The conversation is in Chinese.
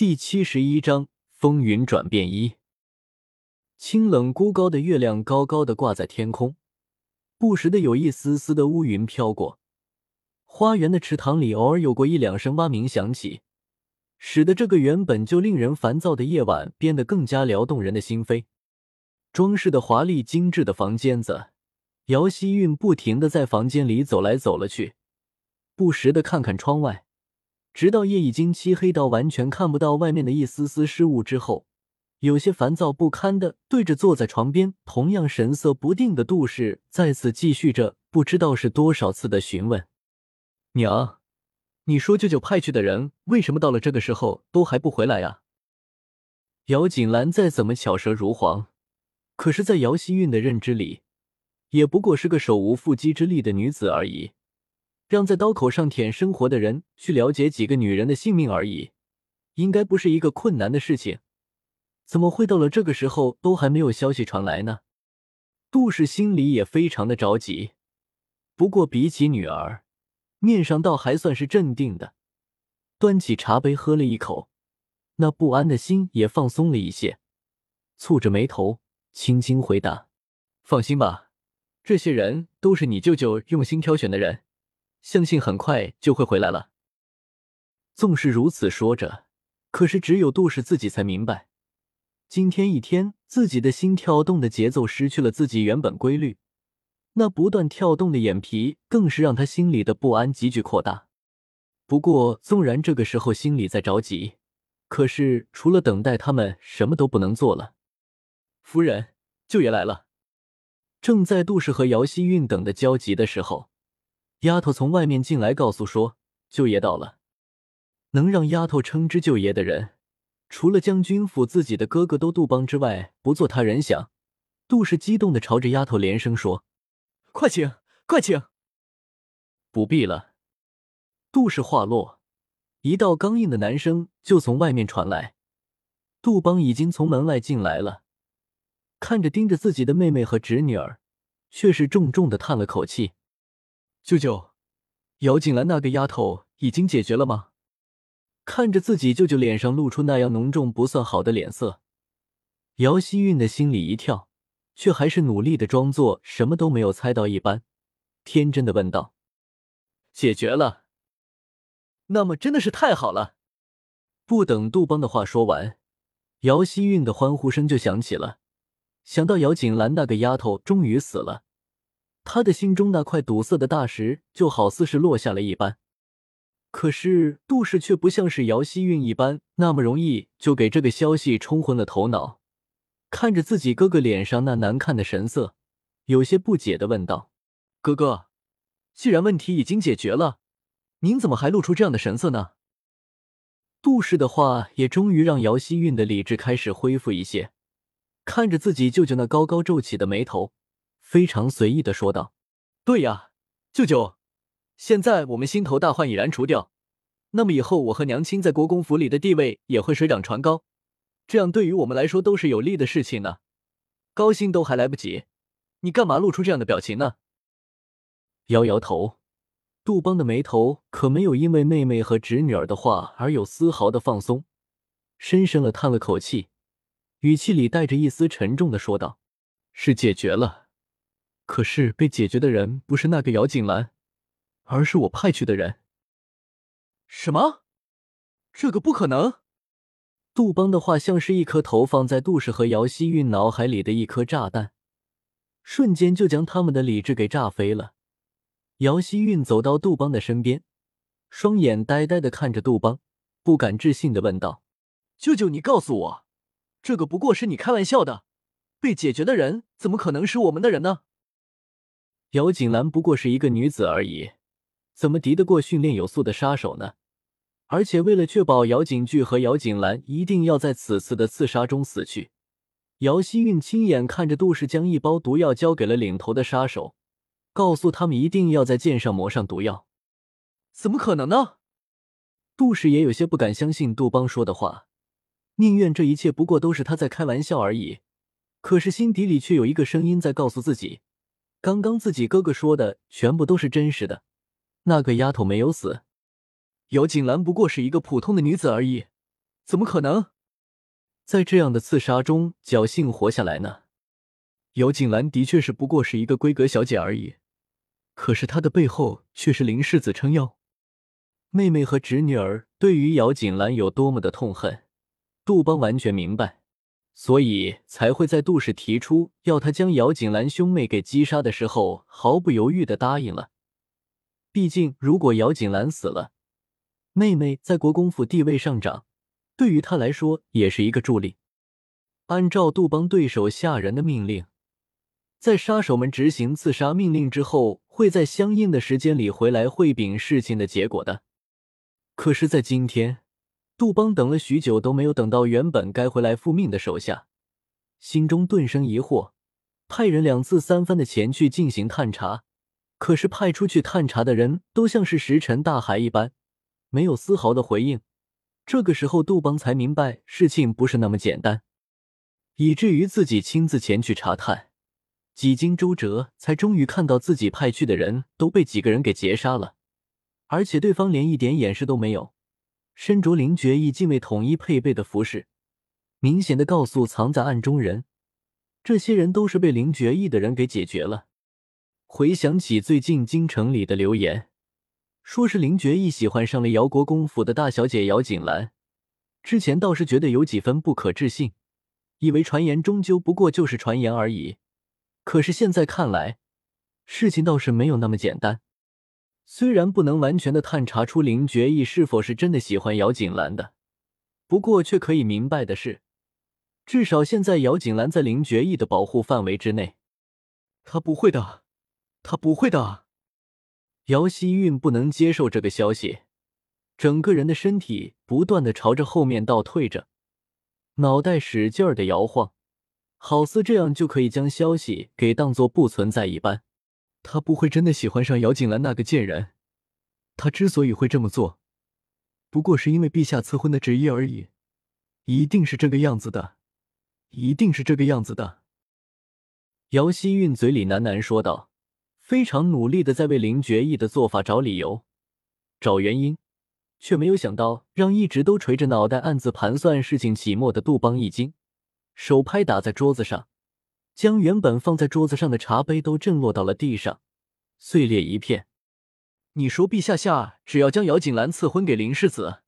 第七十一章风云转变一。清冷孤高的月亮高高的挂在天空，不时的有一丝丝的乌云飘过。花园的池塘里偶尔有过一两声蛙鸣响起，使得这个原本就令人烦躁的夜晚变得更加撩动人的心扉。装饰的华丽精致的房间子，姚希韵不停的在房间里走来走了去，不时的看看窗外。直到夜已经漆黑到完全看不到外面的一丝丝事物之后，有些烦躁不堪的对着坐在床边同样神色不定的杜氏，再次继续着不知道是多少次的询问：“娘，你说舅舅派去的人为什么到了这个时候都还不回来呀？”姚锦兰再怎么巧舌如簧，可是，在姚希韵的认知里，也不过是个手无缚鸡之力的女子而已。让在刀口上舔生活的人去了解几个女人的性命而已，应该不是一个困难的事情。怎么会到了这个时候都还没有消息传来呢？杜氏心里也非常的着急，不过比起女儿，面上倒还算是镇定的，端起茶杯喝了一口，那不安的心也放松了一些，蹙着眉头，轻轻回答：“放心吧，这些人都是你舅舅用心挑选的人。”相信很快就会回来了。纵是如此说着，可是只有杜氏自己才明白，今天一天自己的心跳动的节奏失去了自己原本规律，那不断跳动的眼皮更是让他心里的不安急剧扩大。不过，纵然这个时候心里在着急，可是除了等待，他们什么都不能做了。夫人，舅爷来了。正在杜氏和姚希韵等的焦急的时候。丫头从外面进来，告诉说舅爷到了。能让丫头称之舅爷的人，除了将军府自己的哥哥都杜邦之外，不做他人想。杜氏激动的朝着丫头连声说：“快请，快请！”不必了。杜氏话落，一道刚硬的男声就从外面传来。杜邦已经从门外进来了，看着盯着自己的妹妹和侄女儿，却是重重的叹了口气。舅舅，姚锦兰那个丫头已经解决了吗？看着自己舅舅脸上露出那样浓重不算好的脸色，姚希韵的心里一跳，却还是努力的装作什么都没有猜到一般，天真的问道：“解决了？那么真的是太好了！”不等杜邦的话说完，姚希韵的欢呼声就响起了。想到姚锦兰那个丫头终于死了。他的心中那块堵塞的大石就好似是落下了一般，可是杜氏却不像是姚希韵一般那么容易就给这个消息冲昏了头脑。看着自己哥哥脸上那难看的神色，有些不解的问道：“哥哥，既然问题已经解决了，您怎么还露出这样的神色呢？”杜氏的话也终于让姚希韵的理智开始恢复一些，看着自己舅舅那高高皱起的眉头。非常随意的说道：“对呀，舅舅，现在我们心头大患已然除掉，那么以后我和娘亲在国公府里的地位也会水涨船高，这样对于我们来说都是有利的事情呢。高兴都还来不及，你干嘛露出这样的表情呢？”摇摇头，杜邦的眉头可没有因为妹妹和侄女儿的话而有丝毫的放松，深深的叹了口气，语气里带着一丝沉重的说道：“是解决了。”可是被解决的人不是那个姚锦兰，而是我派去的人。什么？这个不可能！杜邦的话像是一颗投放在杜氏和姚希韵脑海里的一颗炸弹，瞬间就将他们的理智给炸飞了。姚希韵走到杜邦的身边，双眼呆呆的看着杜邦，不敢置信的问道：“舅舅，你告诉我，这个不过是你开玩笑的？被解决的人怎么可能是我们的人呢？”姚锦兰不过是一个女子而已，怎么敌得过训练有素的杀手呢？而且为了确保姚锦剧和姚锦兰一定要在此次的刺杀中死去，姚希韵亲眼看着杜氏将一包毒药交给了领头的杀手，告诉他们一定要在剑上抹上毒药。怎么可能呢？杜氏也有些不敢相信杜邦说的话，宁愿这一切不过都是他在开玩笑而已，可是心底里却有一个声音在告诉自己。刚刚自己哥哥说的全部都是真实的，那个丫头没有死，姚锦兰不过是一个普通的女子而已，怎么可能？在这样的刺杀中侥幸活下来呢？姚锦兰的确是不过是一个闺阁小姐而已，可是她的背后却是林世子撑腰。妹妹和侄女儿对于姚锦兰有多么的痛恨，杜邦完全明白，所以才会在杜氏提出要他将姚锦兰兄妹给击杀的时候，毫不犹豫的答应了。毕竟，如果姚锦兰死了，妹妹在国公府地位上涨，对于他来说也是一个助力。按照杜邦对手下人的命令，在杀手们执行刺杀命令之后，会在相应的时间里回来汇禀事情的结果的。可是，在今天，杜邦等了许久都没有等到原本该回来复命的手下，心中顿生疑惑，派人两次三番的前去进行探查，可是派出去探查的人都像是石沉大海一般，没有丝毫的回应。这个时候，杜邦才明白事情不是那么简单，以至于自己亲自前去查探，几经周折，才终于看到自己派去的人都被几个人给劫杀了。而且对方连一点掩饰都没有，身着灵绝艺禁卫统一配备的服饰，明显的告诉藏在暗中人，这些人都是被灵绝艺的人给解决了。回想起最近京城里的流言，说是林绝艺喜欢上了姚国公府的大小姐姚锦兰，之前倒是觉得有几分不可置信，以为传言终究不过就是传言而已。可是现在看来，事情倒是没有那么简单。虽然不能完全的探查出林觉意是否是真的喜欢姚锦兰的，不过却可以明白的是，至少现在姚锦兰在林觉意的保护范围之内。他不会的，他不会的。姚希韵不能接受这个消息，整个人的身体不断的朝着后面倒退着，脑袋使劲儿的摇晃，好似这样就可以将消息给当做不存在一般。他不会真的喜欢上姚锦兰那个贱人，他之所以会这么做，不过是因为陛下赐婚的旨意而已，一定是这个样子的，一定是这个样子的。姚希韵嘴里喃喃说道，非常努力的在为林觉意的做法找理由、找原因，却没有想到让一直都垂着脑袋暗自盘算事情起末的杜邦一惊，手拍打在桌子上。将原本放在桌子上的茶杯都震落到了地上，碎裂一片。你说，陛下下只要将姚锦兰赐婚给林世子，